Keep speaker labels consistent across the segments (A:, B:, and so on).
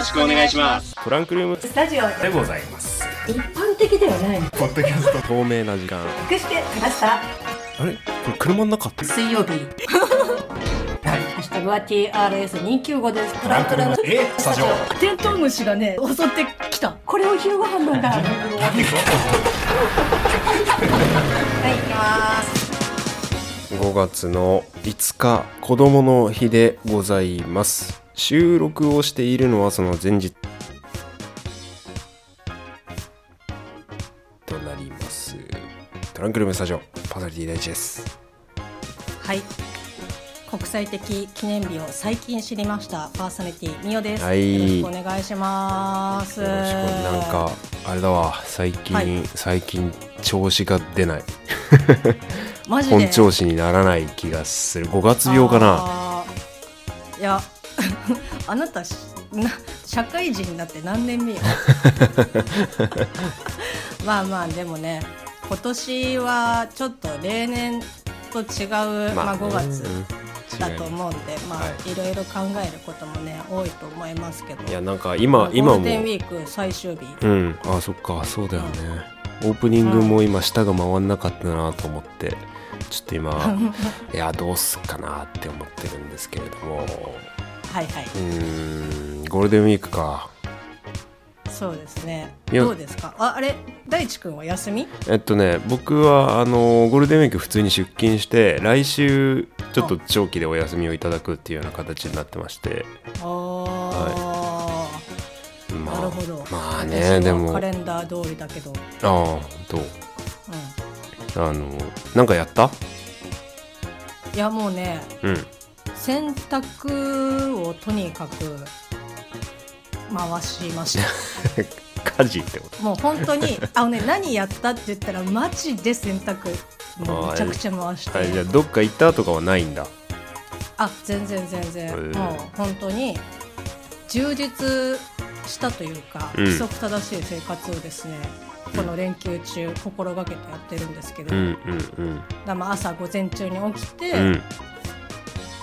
A: ろしくお願いします。
B: トランクルーム。
C: スタジオ
B: でございます。
C: 一般的ではない
B: ポッドキャスト。透明な時間。
C: 隠してきました？
B: あれ？これ車の中？って
C: 水曜日。ハッシュタグは TRS295 です。トランクルーム。
B: えスタジオ。
C: テントウムシがね襲ってきた。これを昼ご飯なんだ。はい行きます。
B: 5月の5日子供の日でございます収録をしているのはその前日となります。トランクルームスタジオパーソナリティ第一です。
C: はい。国際的記念日を最近知りましたパーソナリティみおです、
B: はい。
C: よろしくお願いします。
B: よろしく。なんかあれだわ。最近、
C: はい。
B: 最近調子が出ない。本調子にならない気がする。5月病かな。
C: いやあなたしな社会人になって何年目よ？まあまあでもね今年はちょっと例年と違う、まあ5月
B: うん
C: だと思うんで、まあ、
B: はい。
C: いろいろ考えることもね多いと思いますけど。
B: いやなんか
C: ま
B: 今
C: あ
B: 今も。
C: ゴールデンウィーク最終日、
B: うん。あそっか。そうだよね。オープニングも今舌が回んなかったなと思ってちょっと今 いやどうすっかなって思ってるんですけれども
C: はいはい、
B: うーんゴールデンウィークか。
C: そうですね。どうですか？ああれ？大地君は休み？
B: えっとね僕はあのゴールデンウィーク普通に出勤して来週ちょっと長期でお休みをいただくっていうような形になってまして。
C: ああ、
B: まあ
C: なるほど。
B: まあ
C: 私
B: ね
C: は
B: でも。あ
C: カレンダー通りだけど、
B: あ本
C: う？
B: 当あのなんかやった？
C: ん、いやもうね
B: うん
C: 洗濯をとにかく回しました。
B: 家事ってこ
C: もう本当にあのね 何やったって言ったらマジで洗濯もうめちゃくちゃ回して。
B: じゃあどっか行ったとかはないんだ？
C: あ全然全然、もう本当に充実したというか、
B: うん。
C: 規則正しい生活をですねこの連休中心がけてやってるんですけど、
B: うんうんうん。
C: らまあ朝午前中に起きて、
B: うん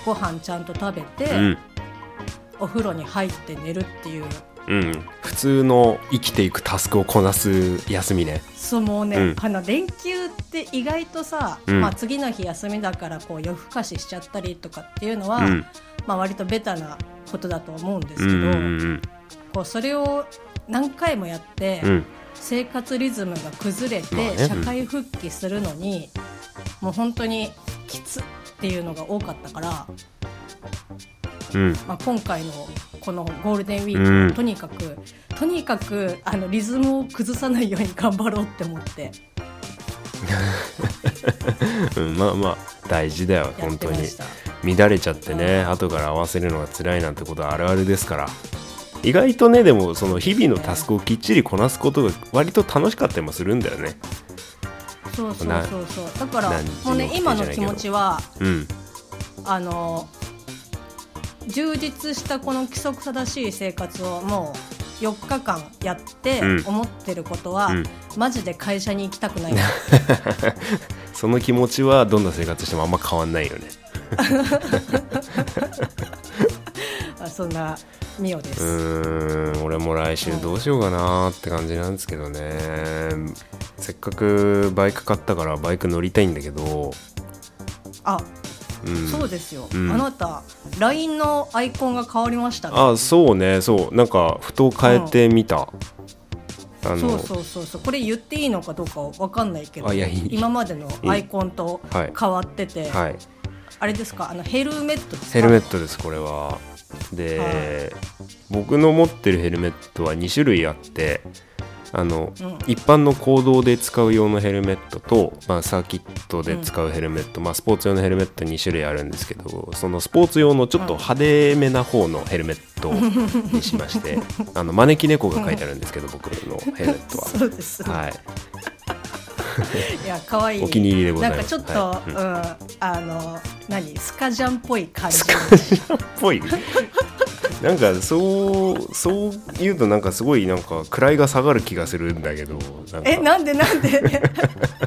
C: ご飯ちゃんと食べて、
B: うん。
C: お風呂に入って寝るっていう。
B: うん。普通の生きていくタスクをこなす休みね。
C: そうもうね、
B: うん。
C: あの連休って意外とさ、
B: うん。
C: まあ、次の日休みだからこう夜更かししちゃったりとかっていうのは、
B: うん。
C: まあ、割とベタなことだと思うんですけど、
B: うんうん
C: こうそれを何回もやって、
B: うん。
C: 生活リズムが崩れて、社会復帰するのにもう本当にきつっていうのが多かったから、
B: うん。
C: まあ、今回のこのゴールデンウィーク
B: う
C: とにかく、とにかくあのリズムを崩さないように頑張ろうって思って。
B: うんまあまあ大事だよ本当に。乱れちゃってね後から合わせるのが辛いなんてことはあるあるですから。意外とねでもその日々のタスクをきっちりこなすことが割と楽しかったりもするんだよね
C: そうそう
B: な
C: そうそう。だからもうね今の気持ちは
B: うん。
C: あの充実したこの規則正しい生活をもう4日間やって
B: うん。
C: 思ってることは、
B: うん。
C: マジで会社に行きたくない。
B: その気持ちはどんな生活してもあんま変わんないよね。
C: あそんなミオで
B: う
C: す、
B: ーん俺も来週どうしようかなって感じなんですけどねせっかくバイク買ったからバイク乗りたいんだけど、
C: あ、
B: うん、
C: そうですよ、
B: うん。
C: あなた LINE のアイコンが変わりましたね。
B: あそうね。そう。なんかふと変えてみた、あの。
C: そうそうそうそう。これ言っていいのかどうかわかんないけど今までのアイコンと
B: はい。
C: 変わってて、
B: はい。
C: あれですか？あのヘルメットですか？
B: ヘルメットですこれは。で、僕の持ってるヘルメットは2種類あってあの、
C: うん。
B: 一般の行動で使う用のヘルメットと、まあ、サーキットで使うヘルメット、まあ、スポーツ用のヘルメット2種類あるんですけどそのスポーツ用のちょっと派手めな方のヘルメット にしましてあの招き猫が書いてあるんですけど僕のヘルメットは。
C: そうです、
B: はい、
C: いや可愛い。
B: お気に入りでござい
C: なん
B: ます
C: かちょっと、
B: はい。うん。
C: うん。あの何？スカジャンっぽい感じ。
B: っぽいなんかそうそう言うとなんかすごいなんか位が下がる気がするんだけど
C: えなんでなんで？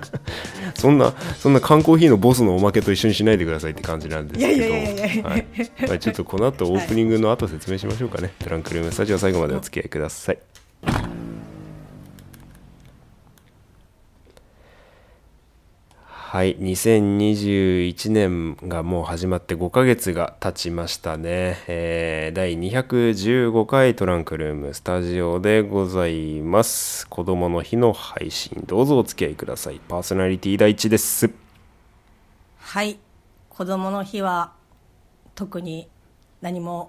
B: そんなそんな缶コーヒーのボスのおまけと一緒にしないでくださいって感じなんですけど。はい。まあちょっとこの後オープニングの後説明しましょうかね、トランクルームスタジオ最後までお付き合いください、はい。2021年がもう始まって5ヶ月が経ちましたね、えー第215回トランクルームスタジオでございます。子供の日の配信どうぞお付き合いください。パーソナリティ第一です。
C: はい。子供の日は特に何も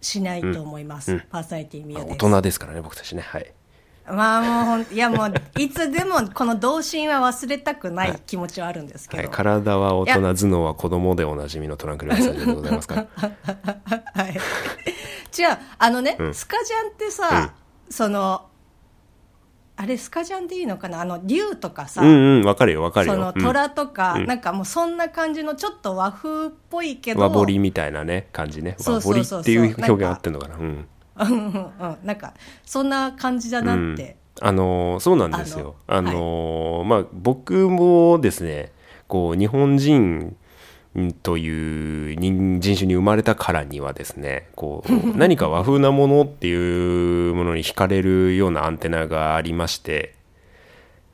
C: しないと思います、パーソナリティみよです。
B: 大人ですからね僕たちね。はい
C: まあもうほんいやもういつでもこの童心は忘れたくない気持ちはあるんですけど、
B: はい、体は大人頭脳は子供でおなじみのトランクルームスタジオでございますか？ら
C: はい、違うあのね、
B: うん。
C: スカジャンってさ、そのあれスカジャンでいいのかな？あの竜とかさ、
B: うんうんわかるよわかるよ。
C: その
B: うん。
C: 虎とか、
B: うん。
C: なんかもうそんな感じのちょっと和風っぽいけど。
B: 和彫りみたいなね感じね。和彫りっていう表現合ってんのかな？うん
C: うんうんうんなんかそんな感じだなって、
B: あのーそうなんですよ。あのーまあ僕もですねこう日本人という人人種に生まれたからにはですねこう 何か和風なものっていうものに惹かれるようなアンテナがありまして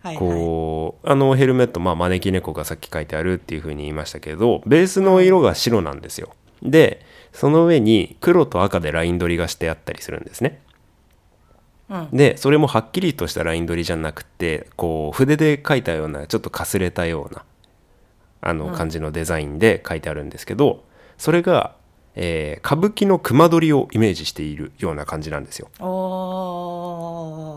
C: はいはい。
B: こうあのヘルメット、まあ、招き猫がさっき書いてあるっていうふうに言いましたけどベースの色が白なんですよ。でその上に黒と赤でライン取りがしてあったりするんですね。
C: うん。
B: でそれもはっきりとしたライン取りじゃなくてこう筆で描いたようなちょっとかすれたようなあの感じのデザインで書いてあるんですけど、それが、えー歌舞伎の熊取りをイメージしているような感じなんですよ。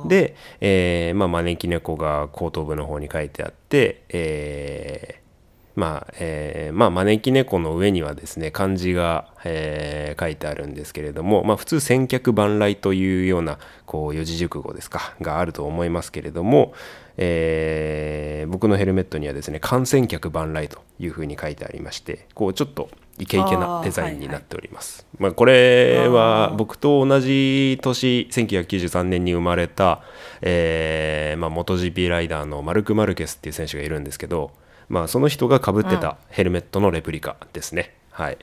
B: で、えーまあ、招き猫が後頭部の方に書いてあって、えーまあ、えーまあ、招き猫の上にはですね、漢字が、えー書いてあるんですけれども、まあ、普通、千客万来というような、こう、四字熟語ですか、があると思いますけれども、えー僕のヘルメットにはですね、観戦客万来というふうに書いてありまして、こう、ちょっとイケイケなデザインになっております。まあ、これは僕と同じ年1993年に生まれた、えーまあ、MotoGP ライダーのマルク・マルケスっていう選手がいるんですけど、まあ、その人がかぶってたヘルメットのレプリカですね、はい。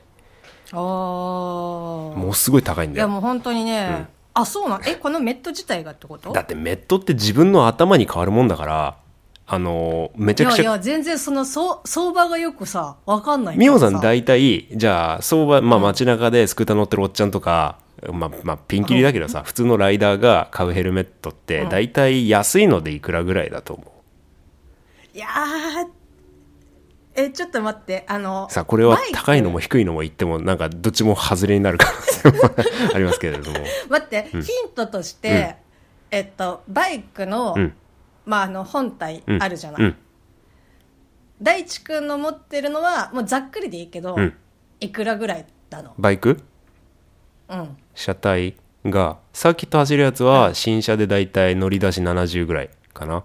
C: おー。
B: もうすごい高いん
C: い
B: だよ。
C: やもう本当にね、あそうなんえこのメット自体がってこと？
B: だってメットって自分の頭に変わるもんだからあのめちゃくちゃ
C: いやいや全然その相相場がよくさわかんない
B: ミオさん
C: だ
B: 大体じゃあ相場、まあ、街中でスクーター乗ってるおっちゃんとか、まあ、まあピンキリだけどさ、普通のライダーが買うヘルメットって
C: うん。
B: 大体安いのでいくらぐらいだと思う？
C: いやーえちょっと待ってあの
B: さあこれは高いのも低いのも言ってもなんかどっちも外れになる可能性も ありますけれども。
C: 待って、ヒントとして、えっとバイクの、
B: うん。
C: まああの本体
B: うん。
C: あるじゃない、
B: うん。
C: 大地君の持ってるのはもうざっくりでいいけど、
B: うん。
C: いくらぐらいなの？
B: バイク？
C: うん。
B: 車体がサーキット走るやつは新車でだいたい乗り出し70ぐらいかな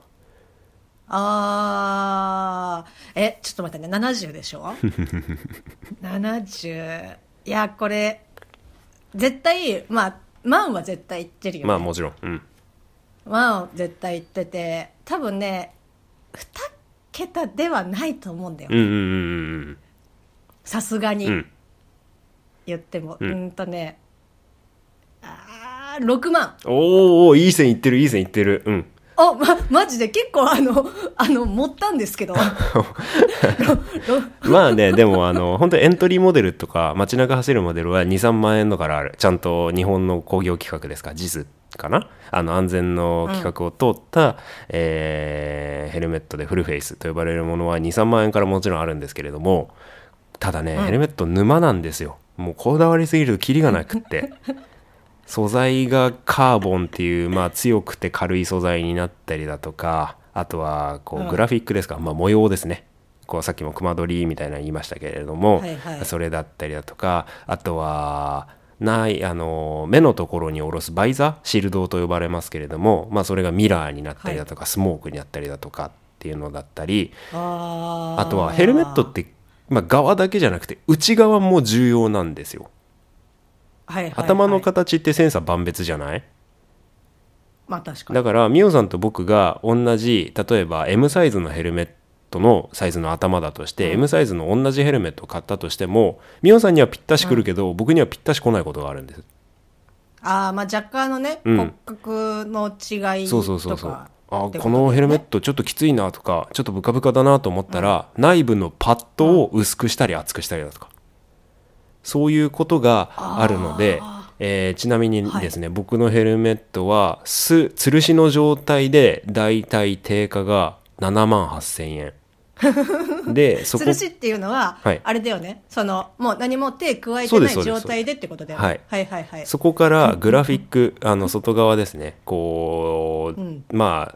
C: あー。えちょっと待ってね。70でしょ？70いやこれ絶対まあ万は絶対いってるよ、ね、
B: まあもちろん。うん。
C: 万は絶対いってて多分ね2桁ではないと思うんだよ
B: うんうんうん
C: さすがに。
B: うん。うん
C: 言っても。う
B: うん
C: んとねあー6万。
B: おーおーいい線いってるいい線いってる。うん
C: あ、ま、マジで結構あの、あの、持ったんですけど。
B: まあねでもあの本当エントリーモデルとか街中走るモデルは23万円のからあるちゃんと日本の工業規格ですか JIS かな？あの安全の規格を通った、えーヘルメットでフルフェイスと呼ばれるものは23万円からもちろんあるんですけれどもただね、ヘルメット沼なんですよ。もうこだわりすぎるとキリがなくって素材がカーボンっていう、まあ、強くて軽い素材になったりだとかあとはこ
C: うん。
B: うグラフィックですか、まあ、模様ですね。こうさっきも熊取りみたいなの言いましたけれども、
C: はいはい。
B: それだったりだとかあとはないあの目のところに下ろすバイザーシールドと呼ばれますけれども、まあ、それがミラーになったりだとか、スモークになったりだとかっていうのだったり
C: あ
B: とはヘルメットって、まあ、側だけじゃなくて内側も重要なんですよ。
C: はいはいはい。
B: 頭の形って千差万別じゃない？
C: まあ確かに。
B: だからミオさんと僕が同じ例えば M サイズのヘルメットのサイズの頭だとして、M サイズの同じヘルメットを買ったとしてもミオさんにはぴったしくるけど、僕にはぴったし来ないことがあるんです。
C: ああまあ若干のね、
B: うん。
C: 骨格の違い
B: そう
C: とか
B: そうそうそうあ
C: ってと
B: このヘルメットちょっときついなとかちょっとブカブカだなと思ったら、内部のパッドを薄くしたり厚くしたりだとかそういうことがあるので、えーちなみにですね、僕のヘルメットはす吊るしの状態でだいたい定価が7万8000円。でそこ
C: 吊るしっていうのは、
B: はい。
C: あれだよね。そのもう何も手加えてない状態でってことだよね。
B: はい。
C: はいはいはい。
B: そこから グラフィックあの外側ですね。こう、
C: うん。
B: ま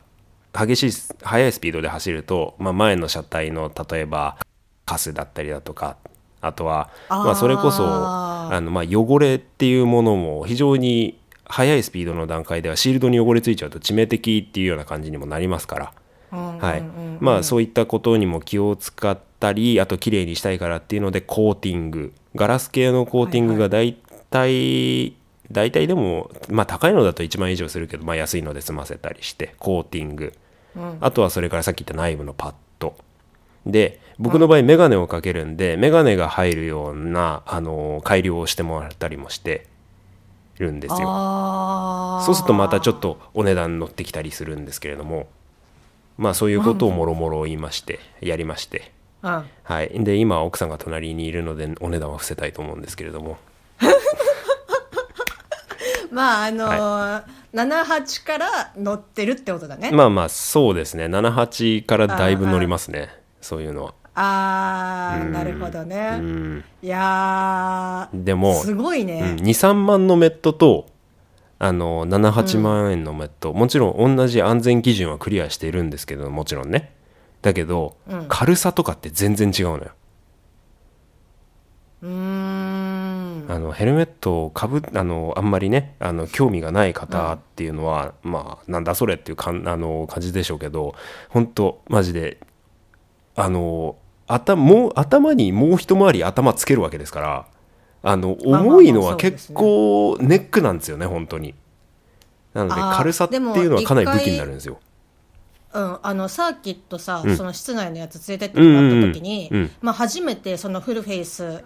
B: あ激しい速いスピードで走ると、まあ、前の車体の例えばカスだったりだとかあとはまあ、それこそあの、まあ、汚れっていうものも非常に速いスピードの段階ではシールドに汚れついちゃうと致命的っていうような感じにもなりますから。
C: うん
B: はい。まあそういったことにも気を使ったりあと綺麗にしたいからっていうのでコーティング。ガラス系のコーティングが大体、大体でもまあ高いのだと1万円以上するけど、まあ、安いので済ませたりしてコーティング、あとはそれからさっき言った内部のパッドで僕の場合メガネをかけるんで、メガネが入るようなあの改良をしてもらったりもしてるんですよ。そうするとまたちょっとお値段乗ってきたりするんですけれどもまあそういうことをもろもろ言いましてやりまして。
C: うん
B: はい。で今奥さんが隣にいるのでお値段は伏せたいと思うんですけれども。
C: まああのー78から乗ってるってことだね、
B: まあまあそうですね。78からだいぶ乗りますねそういうのは。
C: ああなるほど
B: う
C: ね
B: ん。
C: いやー
B: でも
C: すごいね、
B: 23万のメットとあの78万円のメット、もちろん同じ安全基準はクリアしているんですけどもちろんね。だけど、
C: うん。
B: 軽さとかって全然違うのよ。
C: うーん。
B: あのヘルメットをかぶあのあんまりねあの興味がない方っていうのは、まあなんだそれっていうかんあの感じでしょうけど本当マジであの頭もう頭にもう一回り頭つけるわけですからあの重いのは結構ネックなんですよね本当に。なので軽さっていうのはかなり武器になるんですよ。
C: うん、あのサーキットさ、
B: うん。
C: その室内のやつ連れてってもらった時に、
B: うん。うん。うん
C: まあ、初めてそのフルフェイス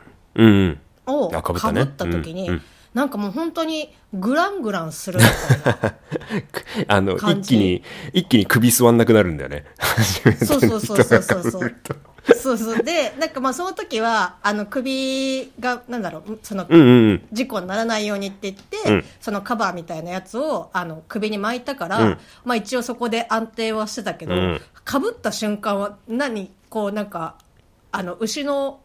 C: を
B: あかぶったね
C: かぶった時に、
B: うん。うん
C: なんかもう本当にグラングランするみたいな。
B: あの一気に一気に首座んなくなるんだよね。
C: そうそうそうそうそうそうそうそう。でなんかまあその時はあの首がなんだろうその
B: うんうんうん。
C: 事故にならないようにって言って、
B: うん。
C: そのカバーみたいなやつをあの首に巻いたから、
B: うん。
C: まあ一応そこで安定はしてたけど、
B: うん。
C: かぶった瞬間は何こうなんかあの牛の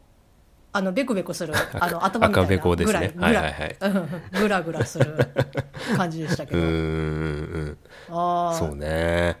C: あのベコベコする あの頭みたいなぐらい
B: ね
C: ぐらい。
B: はいはい
C: うんぐらぐらする感じでしたけど、
B: うーんうん
C: ああ
B: そうね。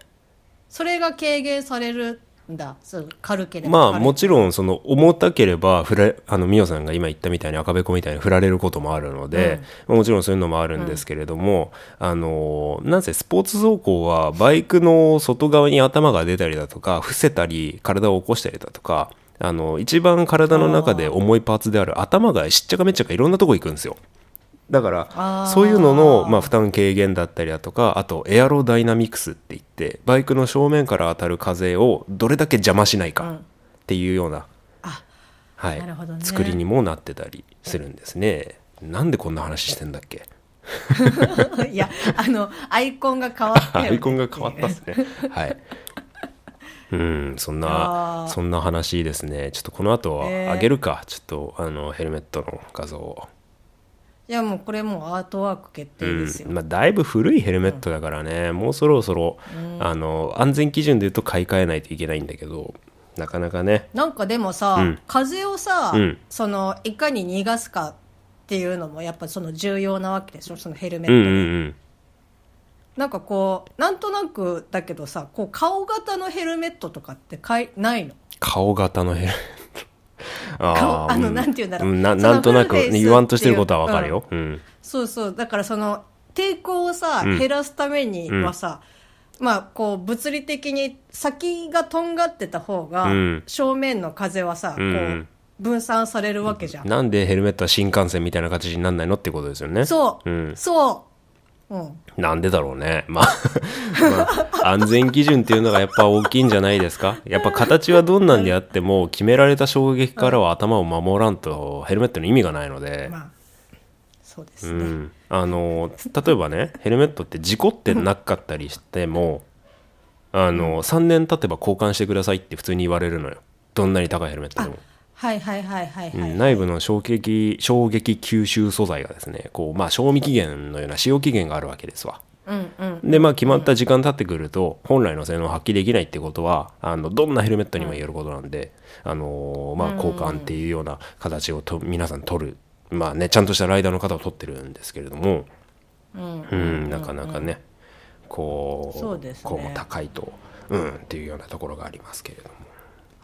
C: それが軽減されるんだ。そう軽ければ
B: まあもちろんその重たければ振らあのミオさんが今言ったみたいに赤べこみたいに振られることもあるので、もちろんそういうのもあるんですけれども、あのなんせスポーツ走行はバイクの外側に頭が出たりだとか伏せたり体を起こしたりだとかあの一番体の中で重いパーツである頭がしっちゃかめっちゃかいろんなとこ行くんですよ。だからそういうのの、まあ、負担軽減だったりだとかあとエアロダイナミクスって言ってバイクの正面から当たる風をどれだけ邪魔しないか
C: うん
B: っていうような、
C: あ
B: はい作りにもなってたりするんですね。なんでこんな話してんだっけ？
C: いやあのアイコンが変わったよ、ね、
B: アイコンが変わったっすね。はい。うん、そんなそんな話ですね。ちょっとこの後は
C: えー。
B: あげるか、ちょっとあのヘルメットの画像を。
C: いやもうこれもうアートワーク決定ですよ、
B: うん。まあ、だいぶ古いヘルメットだからね、もうそろそろ、あの安全基準でいうと買い替えないといけないんだけどなかなかね。
C: なんかでもさ、
B: うん。
C: 風をさ、
B: うん。
C: そのいかに逃がすかっていうのもやっぱその重要なわけでしょ？そのヘルメットで、
B: うんうんうん
C: なんかこうなんとなくだけどさこう顔型のヘルメットとかってかいないの？
B: 顔型のヘルメット。あー
C: あの
B: うん。
C: なんて言うんだろう。
B: ななんとなく言わんとしてることはわかるよ、うん。
C: そうそう。だからその抵抗をさ、
B: うん。
C: 減らすためにはさ、まあこう物理的に先がとんがってた方が、
B: うん。
C: 正面の風はさ、
B: うん。
C: こう分散されるわけじゃん。
B: なんでヘルメットは新幹線みたいな形になんないのってことですよね。
C: そう、
B: うん。
C: そう。うん。
B: なんでだろうね。まあ、まあ、安全基準っていうのがやっぱ大きいんじゃないですか？やっぱ形はどんなんであっても、決められた衝撃からは頭を守らんとヘルメットの意味がないので、
C: まあ、そうですね。
B: うん。あの、例えばね、ヘルメットって事故ってなかったりしても、あの、3年経てば交換してくださいって普通に言われるのよ。どんなに高いヘルメットでも。
C: はいはいはいはいはい。
B: うん内部の衝撃衝撃吸収素材がですねこう、まあ、賞味期限のような使用期限があるわけですわ。
C: うんうん。
B: でまあ決まった時間経ってくると本来の性能を発揮できないってことはあのどんなヘルメットにも言えることなんで、あのーまあ、交換っていうような形をと皆さん取るまあねちゃんとしたライダーの方を取ってるんですけれども、うんなかなかねこう
C: そうですね
B: こうも高いと、うん、っていうようなところがありますけれども。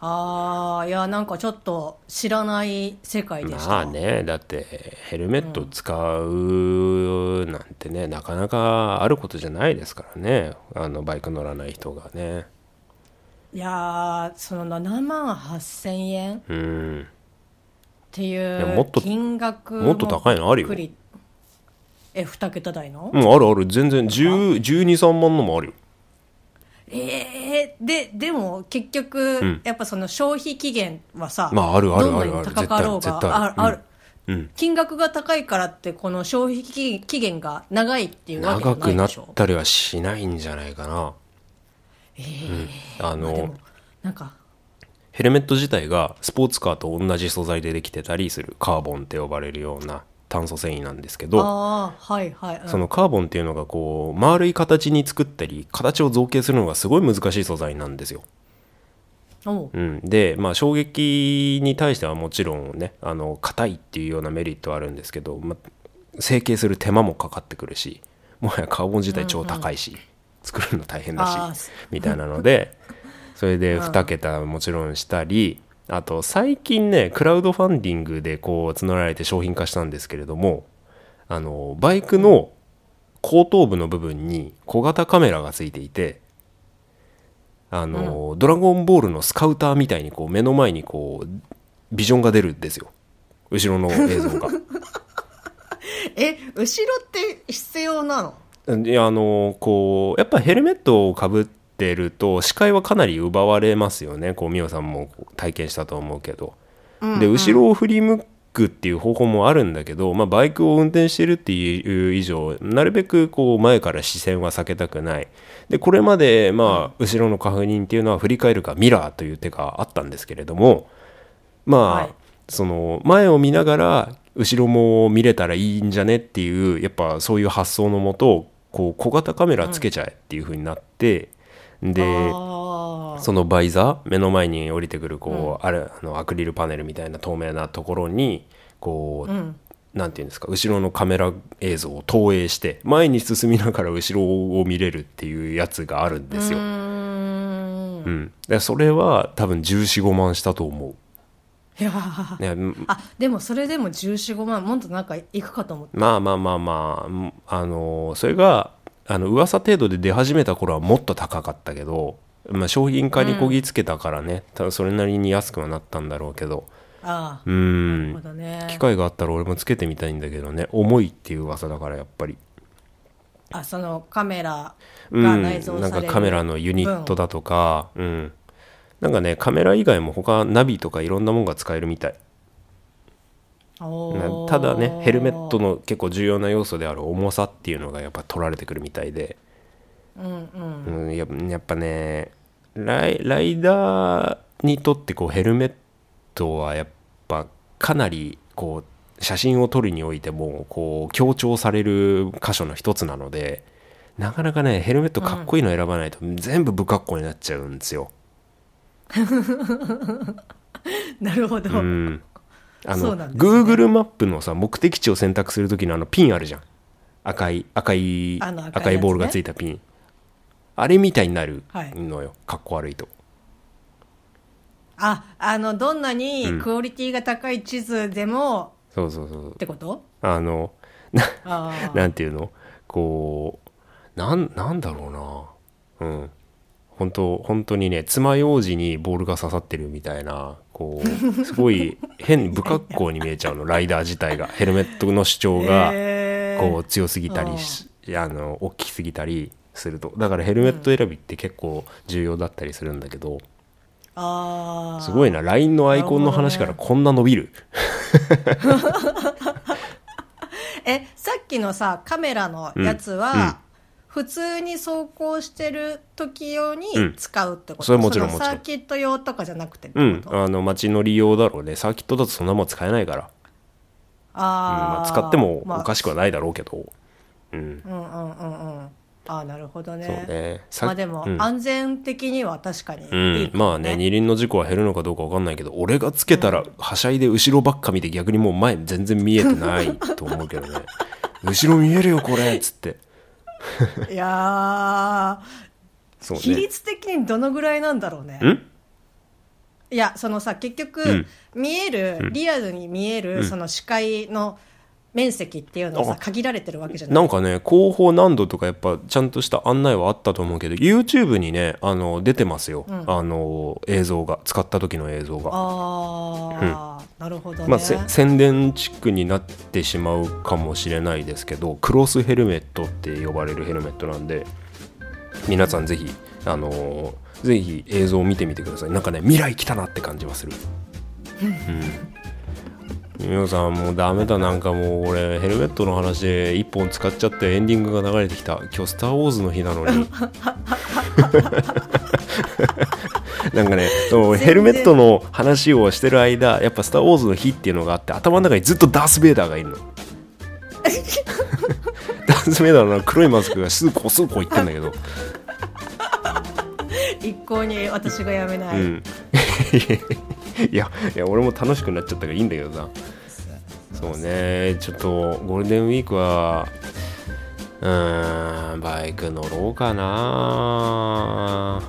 C: ああ、いや、なんかちょっと知らない世界でした。
B: まあねだってヘルメット使うなんてね、なかなかあることじゃないですからね。あのバイク乗らない人がね。
C: いやー、その7万8000円っ
B: うん。
C: てい
B: いやもっと
C: う金額
B: もっと高いのあるよ。
C: え、2桁台の、
B: うんあるある。全然1 2 3万のもあるよ
C: えー、で、でも結局、
B: ん。
C: やっぱその消費期限はさ、
B: まああるある
C: どんな
B: ある。ある
C: に高かろうが、あある、
B: うん。
C: 金額が高いからって、この消費期期限が長いっていうわけじゃ
B: 長くなっ
C: ないでしょ？
B: たりはしないんじゃないかな。
C: えー
B: あの、
C: まあでもなんか、
B: ヘルメット自体がスポーツカーと同じ素材でできてたりするカーボンって呼ばれるような炭素繊維なんですけど
C: はいはい。うん。
B: そのカーボンっていうのがこう丸い形に作ったり形を造形するのがすごい難しい素材なんですよ。
C: おう。
B: うん、でまあ衝撃に対してはもちろんねあの硬いっていうようなメリットはあるんですけど、まあ、成形する手間もかかってくるしもはやカーボン自体超高いし、作るの大変だしみたいなのでそれで2桁もちろんしたりあと最近ねクラウドファンディングでこう募られて商品化したんですけれどもあのバイクの後頭部の部分に小型カメラがついていてあの、ドラゴンボールのスカウターみたいにこう目の前にこうビジョンが出るんですよ。後ろの映像が。
C: え、後ろって必要なの？
B: いやあのこうやっぱヘルメットをかぶってると視界はかなり奪われますよね。こう美桜さんも体験したと思うけど。で後ろを振り向くっていう方法もあるんだけど、まあ、バイクを運転してるっていう以上なるべくこう前から視線は避けたくない。でこれまでまあ後ろの確認っていうのは振り返るかミラーという手があったんですけれどもまあ、
C: はい。
B: その前を見ながら後ろも見れたらいいんじゃねっていうやっぱそういう発想のもとこう小型カメラつけちゃえっていう風になって、でそのバイザー目の前に降りてくるこう、あれあのアクリルパネルみたいな透明なところにこう、
C: うん。
B: なんていうんですか後ろのカメラ映像を投影して前に進みながら後ろを見れるっていうやつがあるんですよ。
C: うーん。
B: うん、でそれは多分1415万したと思
C: いや。
B: ねうん。
C: あでもそれでも1415万もっとなんかいくかと思って
B: まあまあまあまあうんあのそれがあの噂程度で出始めた頃はもっと高かったけど、まあ、商品化にこぎつけたからね、多分それなりに安くはなったんだろうけど。
C: ああ
B: うん。
C: ね。
B: 機会があったら俺もつけてみたいんだけどね。重いっていう噂だからやっぱり。
C: あそのカメラ
B: うん。
C: が内蔵される
B: なんかカメラのユニットだとか。うん。なんかねカメラ以外も他ナビとかいろんなもんが使えるみたいただねヘルメットの結構重要な要素である重さっていうのがやっぱ取られてくるみたいで、
C: うんうん。
B: うん、ややっぱねライライダーにとってこうヘルメットはやっぱかなりこう写真を撮るにおいてもこう強調される箇所の一つなのでなかなかねヘルメットかっこいいの選ばないと全部不格好になっちゃうんですよ。
C: なるほど、
B: うん、あの、
C: ね。
B: Google マップのさ目的地を選択する時のあのピンあるじゃん。赤い赤い
C: 赤いね。
B: 赤いボールがついたピン。あれみたいになる
C: はい。
B: のよ、かっこ悪いと。
C: ああのどんなに
B: うん。
C: クオリティが高い地図でも、
B: そうそうそう
C: ってこと？
B: あのな
C: あー。
B: なんていうの？こうなんなんだろうな。うん本当本当にね爪楊枝にボールが刺さってるみたいなこうすごい変不格好に見えちゃうの ライダー自体が。ヘルメットの主張がこう強すぎたりしあの大きすぎたりすると。だからヘルメット選びって結構重要だったりするんだけど、
C: ああ
B: すごいな LINE のアイコンの話からこんな伸びる。
C: えさっきのさカメラのやつは、
B: うんうん
C: 普通に走行してる時用に
B: うん。
C: 使うってこと、
B: それもちろん
C: の
B: もちろん。
C: サーキット用とかじゃなくて
B: うん。あの街の利用だろうね。サーキットだとそんなもん使えないから、うん。まあ、使っても
C: まあ
B: おかしくはないだろうけど、うん。
C: うんうんうんうん。ああなるほどね。
B: そうね。さ
C: まあでも、
B: うん。
C: 安全的には確かにいいか
B: う
C: も
B: ん、まあね二輪の事故は減るのかどうか分かんないけど俺がつけたらはしゃいで後ろばっか見て逆にもう前全然見えてないと思うけどね。後ろ見えるよこれっつって
C: いやー、
B: ね。
C: 率的にどのぐらいなんだろうね。
B: ん？
C: いやそのさ結局、
B: うん。
C: 見える、リアルに見える、その視界の面積っていうのはさ
B: あ。
C: 限られてるわけじゃない。
B: なんかね広報何度とかやっぱちゃんとした案内はあったと思うけど YouTube にねあの出てますよ、あの映像が。使った時の映像が。
C: ああ、なるほどね、
B: まあ、せ宣伝チックになってしまうかもしれないですけどクロスヘルメットって呼ばれるヘルメットなんで皆さんぜひあのーぜひ映像を見てみてください。なんかね未来来たなって感じはする。うん皆さんもうダメだなんかもう俺ヘルメットの話で1本使っちゃってエンディングが流れてきた。今日スター・ウォーズの日なのに。なんかねヘルメットの話をしてる間やっぱ「スター・ウォーズの日」っていうのがあって頭の中にずっとダース・ベイダーがいるの。ダース・ベイダーの黒いマスクがスーコースーコー言ってんだけど。
C: 一向に私がやめない、
B: うんいや いや俺も楽しくなっちゃったからいいんだけどさ。そうね。ちょっとゴールデンウィークはうーんバイク乗ろうかな。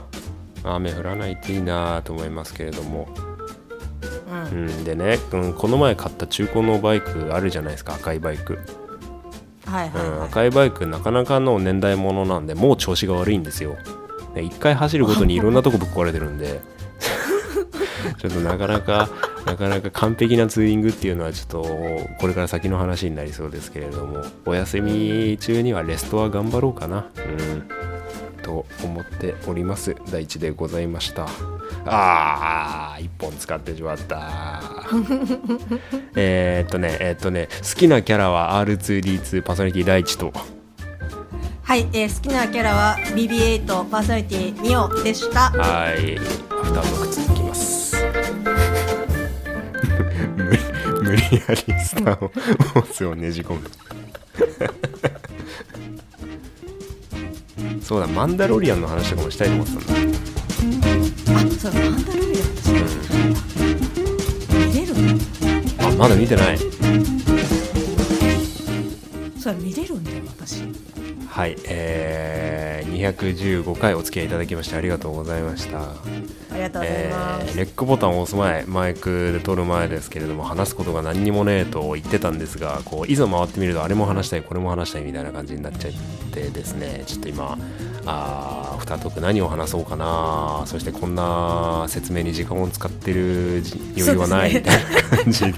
B: 雨降らないといいなと思いますけれども。
C: うん。
B: うん、でね、うん、この前買った中古のバイクあるじゃないですか赤いバイク、うん、
C: はいはい。はい、
B: 赤いバイクなかなかの年代物なんでもう調子が悪いんですよ。で一回走るごとにいろんなとこぶっ壊れてるんでちょっとなかなか なかなか完璧なツーリングっていうのはちょっとこれから先の話になりそうですけれどもお休み中にはレストア頑張ろうかな。うん。と思っております。第一でございました。あー一本使ってしまった。えーっとねえーっとね好きなキャラは R2D2 パーソナリティ第一と。
C: はい、えー好きなキャラは BB8 パーソナリティミオでした。
B: はい。アフタートーク。続理やりスターをモースをねじ込む。そうだマンダロリアンの話とかもしたいと思ってたんだ。
C: あそうマンダロリアン私見れるの
B: あまだ見てない。
C: それ見れるんだよ私。
B: はいえー、215回お付き合いいただきましてありがとうございました
C: ありがとうござい
B: え
C: ます、
B: ーレックボタンを押す前マイクで撮る前ですけれども話すことが何にもねえと言ってたんですがこういざ回ってみるとあれも話したいこれも話したいみたいな感じになっちゃってですねちょっと今あーアフタートーク何を話そうかな そしてこんな説明に時間を使ってるじ余裕はないみたいな感じだっ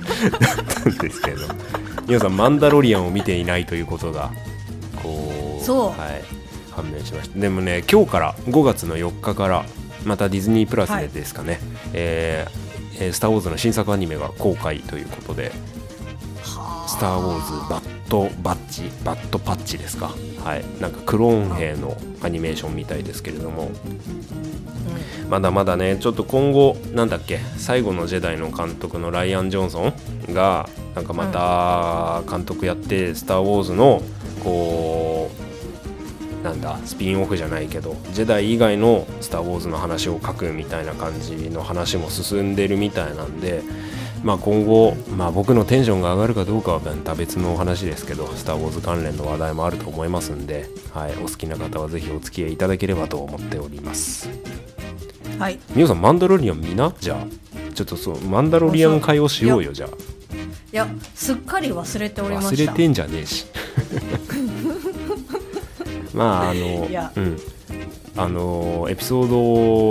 B: たんですけれど皆さんマンダロリアンを見ていないということがこう
C: そう。
B: はい、判明しました。でもね今日から5月の4日からまたディズニープラスでですかね、えーえースター・ウォーズ」の新作アニメが公開ということで「スター・ウォーズ・バッド・バッチ」バッドパッチですか。はい。なんかクローン兵のアニメーションみたいですけれども。まだまだねちょっと今後なんだっけ最後のジェダイの監督のライアン・ジョンソンがなんかまた監督やって「スター・ウォーズ」のこうなんだスピンオフじゃないけどジェダイ以外の「スター・ウォーズ」の話を書くみたいな感じの話も進んでるみたいなんでまあ今後、まあ、僕のテンションが上がるかどうかはまた別のお話ですけど「スター・ウォーズ」関連の話題もあると思いますんで、はい、お好きな方はぜひお付き合いいただければと思っております。
C: はい。
B: みおさんマンダロリアン見な？じゃあ。ちょっとそうマンダロリアン会をしようよじゃあ。
C: いやすっかり忘れておりました。
B: 忘れてんじゃねえしまああのうん。あのエピソード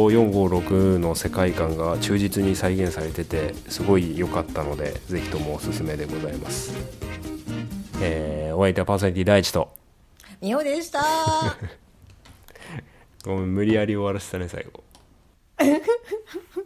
B: 456の世界観が忠実に再現されててすごい良かったのでぜひともおすすめでございます、えーお相手はパーソナリティ第一と。
C: みほでした。
B: ごめん無理やり終わらせたね最後